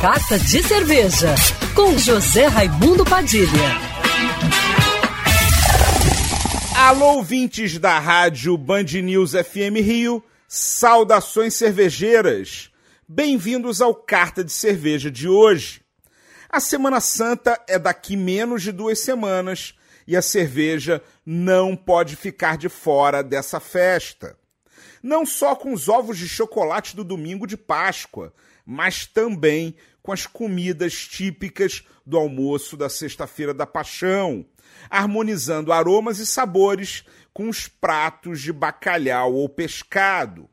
Carta de Cerveja, com José Raimundo Padilha. Alô, ouvintes da rádio Band News FM Rio, saudações cervejeiras. Bem-vindos ao Carta de Cerveja de hoje. A Semana Santa é daqui menos de duas semanas e a cerveja não pode ficar de fora dessa festa. Não só com os ovos de chocolate do domingo de Páscoa, mas também com as comidas típicas do almoço da Sexta-feira da Paixão, harmonizando aromas e sabores com os pratos de bacalhau ou pescado.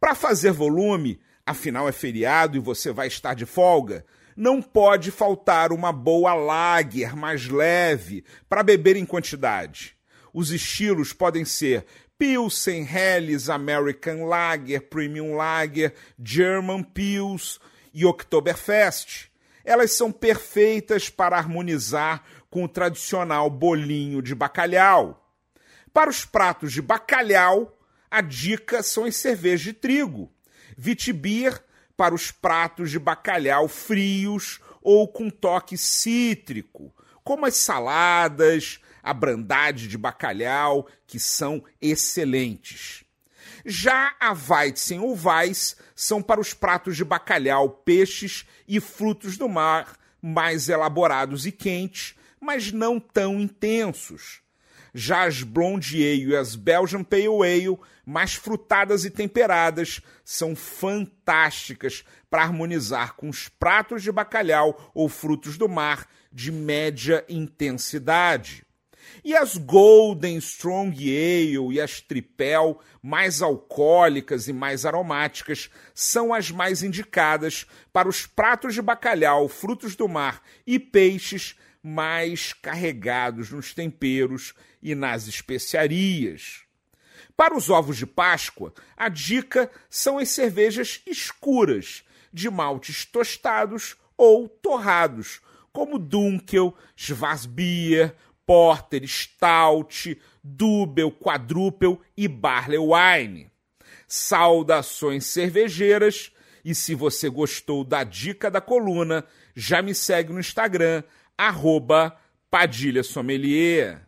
Para fazer volume, afinal é feriado e você vai estar de folga, não pode faltar uma boa lager mais leve para beber em quantidade. Os estilos podem ser Pilsen, Helles, American Lager, Premium Lager, German Pils e Oktoberfest. Elas são perfeitas para harmonizar com o tradicional bolinho de bacalhau. Para os pratos de bacalhau, a dica são as cervejas de trigo. Vitibir para os pratos de bacalhau frios ou com toque cítrico, como as saladas, a brandade de bacalhau, que são excelentes. Já a Weizen ou Weiss são para os pratos de bacalhau, peixes e frutos do mar mais elaborados e quentes, mas não tão intensos. Já as Blonde Ale e as Belgian Pale Ale, mais frutadas e temperadas, são fantásticas para harmonizar com os pratos de bacalhau ou frutos do mar de média intensidade. E as Golden Strong Ale e as Tripel, mais alcoólicas e mais aromáticas, são as mais indicadas para os pratos de bacalhau, frutos do mar e peixes mais carregados nos temperos e nas especiarias. Para os ovos de Páscoa, a dica são as cervejas escuras, de maltes tostados ou torrados, como Dunkel, Schwarzbier, Porter, Stout, Double, Quadruple e Barley Wine. Saudações cervejeiras! E se você gostou da dica da coluna, já me segue no Instagram, Padilha Sommelier.